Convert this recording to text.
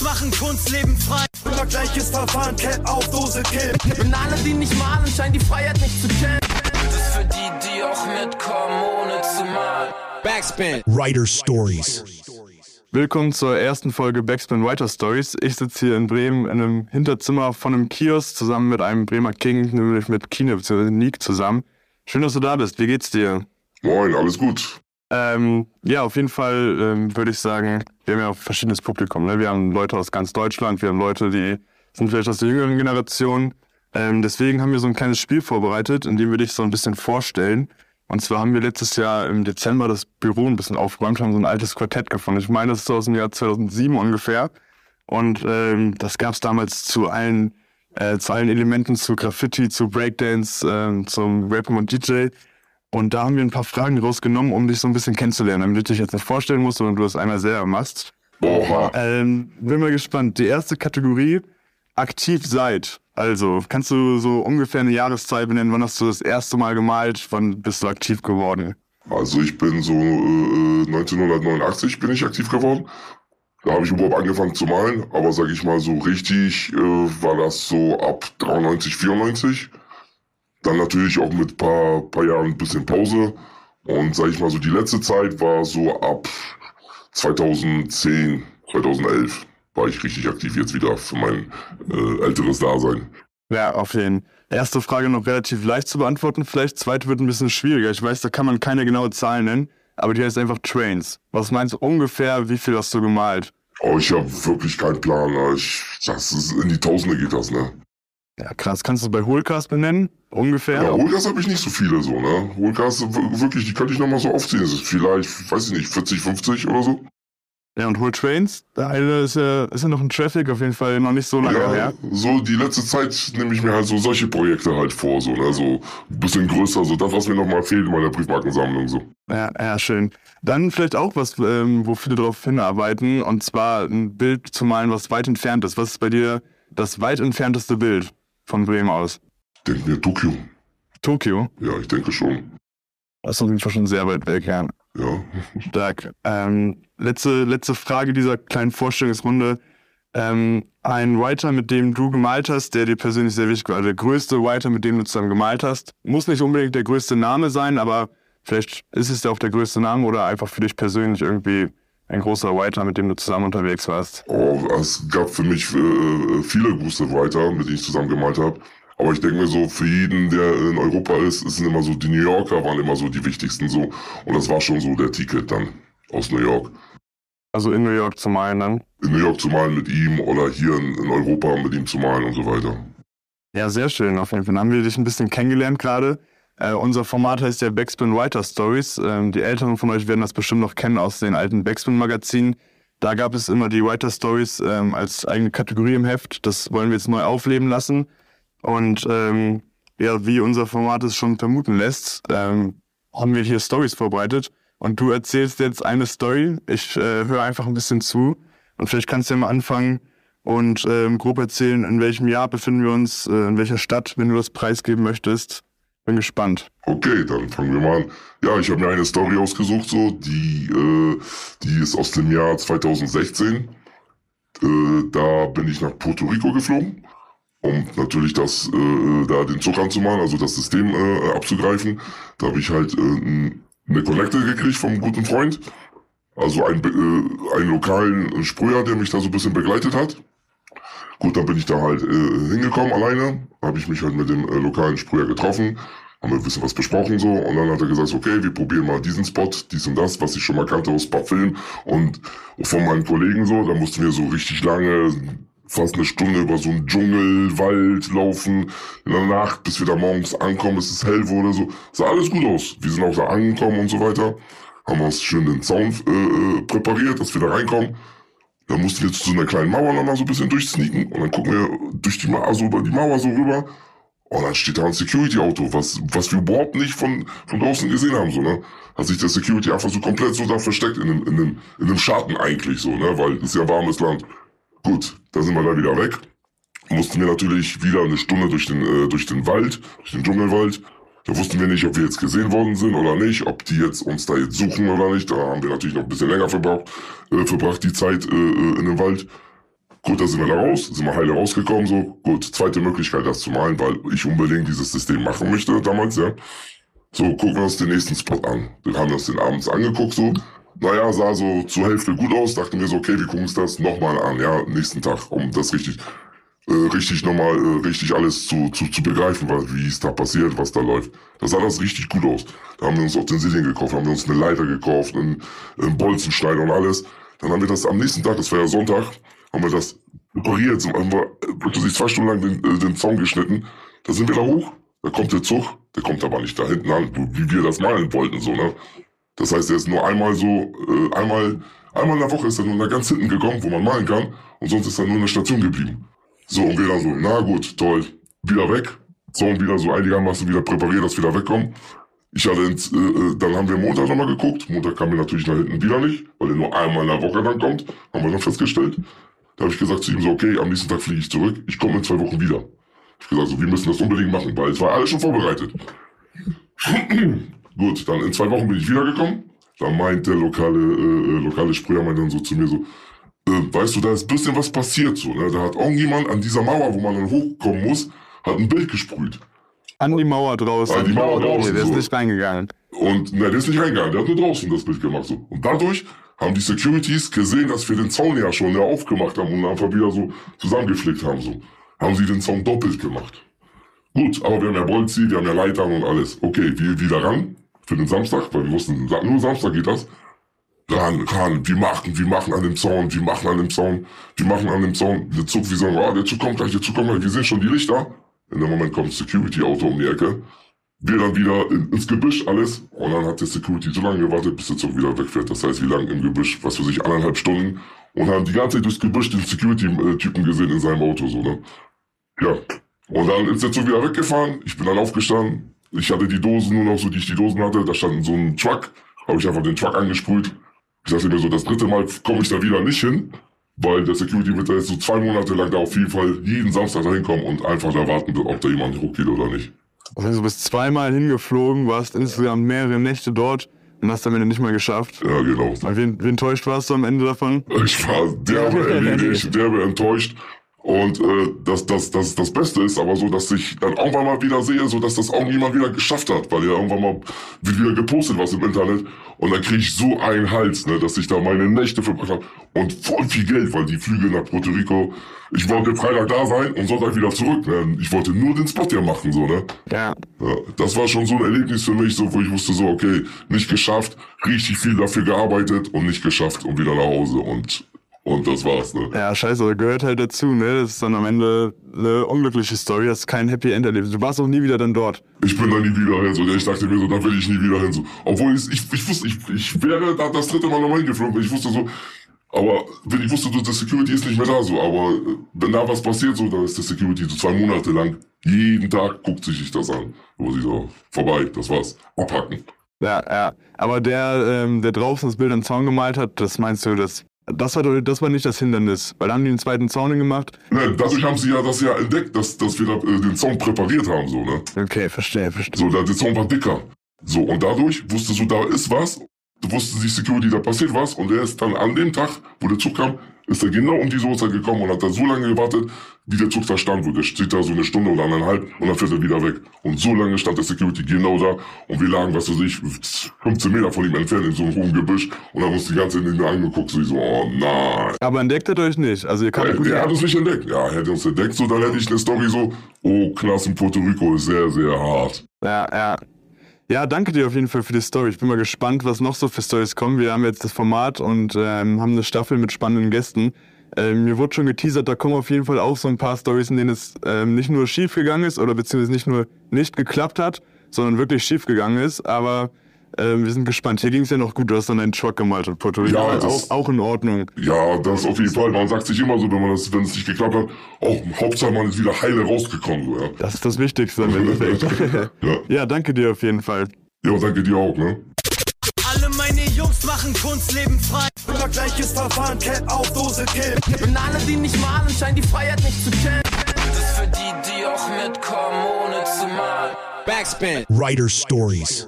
Kunst machen, Kunst leben frei. Immer gleiches Verfahren, Cap auf Dose, Kill. Und alle, die nicht malen, scheinen die Freiheit nicht zu kennen. Das ist für die, die auch mitkommen, ohne zu malen. Backspin. Writer Stories. Willkommen zur ersten Folge Backspin Writer Stories. Ich sitze hier in Bremen in einem Hinterzimmer von einem Kiosk zusammen mit einem Bremer King, nämlich mit Kine bzw. Nick zusammen. Schön, dass du da bist. Wie geht's dir? Moin, alles gut. Ähm, ja, auf jeden Fall ähm, würde ich sagen, wir haben ja verschiedenes Publikum. Ne? Wir haben Leute aus ganz Deutschland, wir haben Leute, die sind vielleicht aus der jüngeren Generation. Ähm, deswegen haben wir so ein kleines Spiel vorbereitet, in dem wir dich so ein bisschen vorstellen. Und zwar haben wir letztes Jahr im Dezember das Büro ein bisschen aufgeräumt, haben so ein altes Quartett gefunden. Ich meine, das ist aus dem Jahr 2007 ungefähr. Und ähm, das gab es damals zu allen, äh, zu allen Elementen, zu Graffiti, zu Breakdance, äh, zum Rappen und DJ. Und da haben wir ein paar Fragen rausgenommen, um dich so ein bisschen kennenzulernen, damit du dich jetzt nicht vorstellen musst, sondern du das einmal selber machst. Oha. Ähm, bin mal gespannt. Die erste Kategorie, aktiv seid. Also, kannst du so ungefähr eine Jahreszeit benennen, wann hast du das erste Mal gemalt, wann bist du aktiv geworden? Also ich bin so äh, 1989 bin ich aktiv geworden. Da habe ich überhaupt angefangen zu malen, aber sage ich mal so richtig äh, war das so ab 93, 94. Dann natürlich auch mit paar, paar Jahren ein bisschen Pause. Und sage ich mal so, die letzte Zeit war so ab 2010, 2011 war ich richtig aktiv jetzt wieder für mein äh, älteres Dasein. Ja, auf jeden Fall. Erste Frage noch relativ leicht zu beantworten, vielleicht. Zweite wird ein bisschen schwieriger. Ich weiß, da kann man keine genaue Zahl nennen, aber die heißt einfach Trains. Was meinst du ungefähr, wie viel hast du gemalt? Oh, ich habe wirklich keinen Plan. Ich, das ist, in die Tausende geht das, ne? Ja, krass. Kannst du bei Hohlcast benennen? Ungefähr? Ja, Holgas habe ich nicht so viele so, ne? Holgas, w- wirklich, die könnte ich nochmal so aufziehen. Das ist vielleicht, weiß ich nicht, 40, 50 oder so. Ja, und Whole Trains, der eine ist ja, ist ja noch ein Traffic, auf jeden Fall noch nicht so lange Ja, her. so die letzte Zeit nehme ich mir halt so solche Projekte halt vor, so, ne? So ein bisschen größer, so das, was mir nochmal fehlt in meiner Briefmarkensammlung, so. Ja, ja, schön. Dann vielleicht auch was, ähm, wo viele darauf hinarbeiten, und zwar ein Bild zu malen, was weit entfernt ist. Was ist bei dir das weit entfernteste Bild von Bremen aus? Denk mir Tokio. Tokio? Ja, ich denke schon. Das ist auf jeden Fall schon sehr weit weg, ja. Ja. Stark. Ähm, letzte, letzte Frage dieser kleinen Vorstellungsrunde. Ähm, ein Writer, mit dem du gemalt hast, der dir persönlich sehr wichtig war, also der größte Writer, mit dem du zusammen gemalt hast, muss nicht unbedingt der größte Name sein, aber vielleicht ist es ja auch der größte Name oder einfach für dich persönlich irgendwie ein großer Writer, mit dem du zusammen unterwegs warst. Oh, es gab für mich äh, viele gute Writer, mit denen ich zusammen gemalt habe. Aber ich denke mir so, für jeden, der in Europa ist, sind immer so, die New Yorker waren immer so die wichtigsten so. Und das war schon so der Ticket dann aus New York. Also in New York zu malen dann. In New York zu malen mit ihm oder hier in, in Europa mit ihm zu malen und so weiter. Ja, sehr schön. Auf jeden Fall haben wir dich ein bisschen kennengelernt gerade. Äh, unser Format heißt ja Backspin Writer Stories. Ähm, die Älteren von euch werden das bestimmt noch kennen aus den alten Backspin-Magazinen. Da gab es immer die Writer Stories ähm, als eigene Kategorie im Heft. Das wollen wir jetzt neu aufleben lassen. Und ähm, ja, wie unser Format es schon vermuten lässt, ähm, haben wir hier Stories vorbereitet. Und du erzählst jetzt eine Story. Ich äh, höre einfach ein bisschen zu. Und vielleicht kannst du ja mal anfangen und ähm, grob erzählen, in welchem Jahr befinden wir uns, äh, in welcher Stadt, wenn du das preisgeben möchtest. Bin gespannt. Okay, dann fangen wir mal an. Ja, ich habe mir eine Story ausgesucht, so, die, äh, die ist aus dem Jahr 2016. Äh, da bin ich nach Puerto Rico geflogen, um natürlich das, äh, da den Zug anzumachen, also das System äh, abzugreifen. Da habe ich halt äh, eine Connecte gekriegt vom guten Freund. Also ein, äh, einen lokalen Sprüher, der mich da so ein bisschen begleitet hat. Gut, dann bin ich da halt äh, hingekommen alleine, habe ich mich halt mit dem äh, lokalen Sprüher getroffen, haben wir ein bisschen was besprochen so und dann hat er gesagt, okay, wir probieren mal diesen Spot, dies und das, was ich schon mal kannte aus ein paar Filmen und von meinen Kollegen so, da mussten wir so richtig lange, fast eine Stunde über so einen Dschungel, Wald laufen, in der Nacht, bis wir da morgens ankommen, bis es hell wurde, so, sah alles gut aus. Wir sind auch da angekommen und so weiter, haben uns schön den Zaun äh, äh, präpariert, dass wir da reinkommen. Dann mussten wir zu so einer kleinen Mauer nochmal so ein bisschen durchsneaken und dann gucken wir durch die Mauer, so über die Mauer so rüber. Und dann steht da ein Security-Auto, was, was wir überhaupt nicht von, von draußen gesehen haben, so, ne? Hat sich der Security einfach so komplett so da versteckt in dem, in dem, in dem Schatten eigentlich, so, ne? Weil es ist ja warmes Land. Gut, da sind wir da wieder weg. Mussten wir natürlich wieder eine Stunde durch den, äh, durch den Wald, durch den Dschungelwald. Da wussten wir nicht, ob wir jetzt gesehen worden sind oder nicht, ob die jetzt uns da jetzt suchen oder nicht. Da haben wir natürlich noch ein bisschen länger verbraucht, äh, verbracht, die Zeit äh, äh, in dem Wald. Gut, da sind wir da raus, sind wir heile rausgekommen, so. Gut, zweite Möglichkeit, das zu malen, weil ich unbedingt dieses System machen möchte damals, ja. So, gucken wir uns den nächsten Spot an. Wir haben uns den abends angeguckt, so. Naja, sah so zur Hälfte gut aus, dachten wir so, okay, wir gucken uns das nochmal an, ja, nächsten Tag, um das richtig, äh, richtig nochmal, äh, richtig alles zu, zu, zu begreifen, weil, wie es da passiert, was da läuft. Da sah das richtig gut aus. Da haben wir uns Utensilien gekauft, haben wir uns eine Leiter gekauft, einen, einen Bolzenschneider und alles. Dann haben wir das am nächsten Tag, das war ja Sonntag, haben wir das repariert, so haben wir plötzlich zwei Stunden lang den, äh, den Zaun geschnitten. Da sind wir da hoch, da kommt der Zug, der kommt aber nicht da hinten an, wie wir das malen wollten, so, ne? Das heißt, er ist nur einmal so, äh, einmal, einmal in der Woche ist er nur nach ganz hinten gekommen, wo man malen kann, und sonst ist er nur in der Station geblieben. So, und wir dann so, na gut, toll, wieder weg, Zaun wieder so einigermaßen wieder präpariert, dass wir da wegkommen. Ich hatte, ins, äh, äh, dann haben wir Montag nochmal geguckt. Montag kam er natürlich nach hinten wieder nicht, weil er nur einmal in der Woche dann kommt. Haben wir dann festgestellt. Da habe ich gesagt zu ihm so, okay, am nächsten Tag fliege ich zurück. Ich komme in zwei Wochen wieder. Ich habe gesagt, so, wir müssen das unbedingt machen, weil es war alles schon vorbereitet. Gut, dann in zwei Wochen bin ich wiedergekommen. Da meint der lokale, äh, äh, lokale Sprüher meint dann so zu mir so, äh, weißt du, da ist ein bisschen was passiert so. Ne? Da hat irgendjemand an dieser Mauer, wo man dann hochkommen muss, hat ein Bild gesprüht. An die Mauer draußen. An die Mauer draußen, Okay, der ist so. nicht reingegangen. Und ne, der ist nicht reingegangen, der hat nur draußen das Bild gemacht. So. Und dadurch haben die Securities gesehen, dass wir den Zaun ja schon ja, aufgemacht haben und einfach wieder so zusammengeflickt haben. So. Haben sie den Zaun doppelt gemacht. Gut, aber wir haben ja Bolzi, wir haben ja Leitern und alles. Okay, wir wieder ran für den Samstag, weil wir wussten, nur Samstag geht das. Ran, ran, wir machen, wir machen an dem Zaun, wir machen an dem Zaun, wir machen an dem Zaun. Der Zug, wir sagen, ah, der Zug kommt gleich, der Zug kommt gleich, wir sehen schon die Lichter. In dem Moment kommt Security-Auto um die Ecke. Wir dann wieder in, ins Gebüsch alles und dann hat der Security so lange gewartet, bis der Zug wieder wegfährt. Das heißt, wie lange im Gebüsch, was für sich, anderthalb Stunden und haben die ganze Zeit durchs Gebüsch den Security-Typen gesehen in seinem Auto, so, ne? Ja. Und dann ist der Zug wieder weggefahren. Ich bin dann aufgestanden. Ich hatte die Dosen nur noch so, die ich die Dosen hatte. Da stand so ein Truck. Habe ich einfach den Truck angesprüht. Ich dachte mir so, das dritte Mal komme ich da wieder nicht hin. Weil der Security wird da jetzt so zwei Monate lang da auf jeden Fall jeden Samstag da hinkommen und einfach da warten, ob da jemand hochgeht oder nicht. Also du bist zweimal hingeflogen, warst insgesamt mehrere Nächte dort und hast am Ende nicht mal geschafft. Ja, genau. Wie, wie enttäuscht warst du am Ende davon? Ich war derbe erledigt, derbe enttäuscht. Und äh, das, das, das, das Beste ist aber so, dass ich dann irgendwann mal wieder sehe, so dass das irgendjemand wieder geschafft hat, weil ja irgendwann mal wieder gepostet was im Internet und dann kriege ich so einen Hals, ne, dass ich da meine Nächte verbracht habe und voll viel Geld, weil die Flüge nach Puerto Rico, ich wollte Freitag da sein und Sonntag wieder zurück, ne? Ich wollte nur den Spot ja machen, so, ne? Ja. Ja, das war schon so ein Erlebnis für mich, so, wo ich wusste so, okay, nicht geschafft, richtig viel dafür gearbeitet und nicht geschafft und wieder nach Hause und, und das war's, ne? Ja, scheiße, gehört halt dazu, ne? Das ist dann am Ende eine unglückliche Story, das ist kein Happy End erlebt. Du warst auch nie wieder dann dort. Ich bin da nie wieder hin, so, ich dachte mir so, da will ich nie wieder hin, so. Obwohl ich, ich, ich wusste, ich, ich wäre da das dritte Mal nochmal hingeflogen, ich wusste so, aber wenn ich wusste, so, der Security ist nicht mehr da, so, aber wenn da was passiert, so, dann ist der Security so zwei Monate lang, jeden Tag guckt sich das an. Wo sie so, vorbei, das war's, abhacken. Ja, ja. Aber der, ähm, der draußen das Bild den Zaun gemalt hat, das meinst du, das, das, war, das war nicht das Hindernis. Weil dann haben die einen zweiten Zaun gemacht. Ne, dadurch haben sie ja das ja entdeckt, dass, dass wir da, äh, den Zaun präpariert haben, so, ne? Okay, verstehe, verstehe. So, der, der Zaun war dicker. So, und dadurch wusste so, da ist was. Du wusste die Security, da passiert was. Und der ist dann an dem Tag, wo der Zug kam, ist er genau um diese Uhrzeit gekommen und hat da so lange gewartet, wie der Zug da stand. Der steht da so eine Stunde oder eineinhalb und dann fährt er wieder weg. Und so lange stand der Security genau da und wir lagen, was weiß ich, 15 Meter von ihm entfernt in so einem hohen Gebüsch und haben uns die ganze Zeit angeguckt. So, oh nein. Aber entdeckt hat euch nicht. Also ihr Er, konntet er hat uns nicht entdeckt. Ja, er hätte uns entdeckt, so dann hätte ich eine Story so, oh, Knast in Puerto Rico ist sehr, sehr hart. Ja, ja. Ja, danke dir auf jeden Fall für die Story. Ich bin mal gespannt, was noch so für Stories kommen. Wir haben jetzt das Format und ähm, haben eine Staffel mit spannenden Gästen. Ähm, mir wurde schon geteasert, da kommen auf jeden Fall auch so ein paar Stories, in denen es ähm, nicht nur schief gegangen ist oder beziehungsweise nicht nur nicht geklappt hat, sondern wirklich schief gegangen ist. Aber ähm, wir sind gespannt. Hier ging es ja noch gut. Du hast dann einen Truck gemalt und Puerto Rico. Ja, das- auch, auch in Ordnung. Ja, das auf jeden Fall. Man sagt sich immer so, wenn man das, wenn es nicht geklappt hat, oh, Hauptsache man ist wieder heile rausgekommen, so, ja. Das ist das Wichtigste im Endeffekt. Ja. ja, danke dir auf jeden Fall. Ja, danke dir auch, ne? Alle meine Jungs machen Kunst, leben frei. Immer gleiches Verfahren, Cap auf Dose Kill. Und alle, die nicht malen, scheinen die Freiheit nicht zu kennen. Das ist für die, die auch mitkommen, ohne zu malen. Backspin. Writer Stories.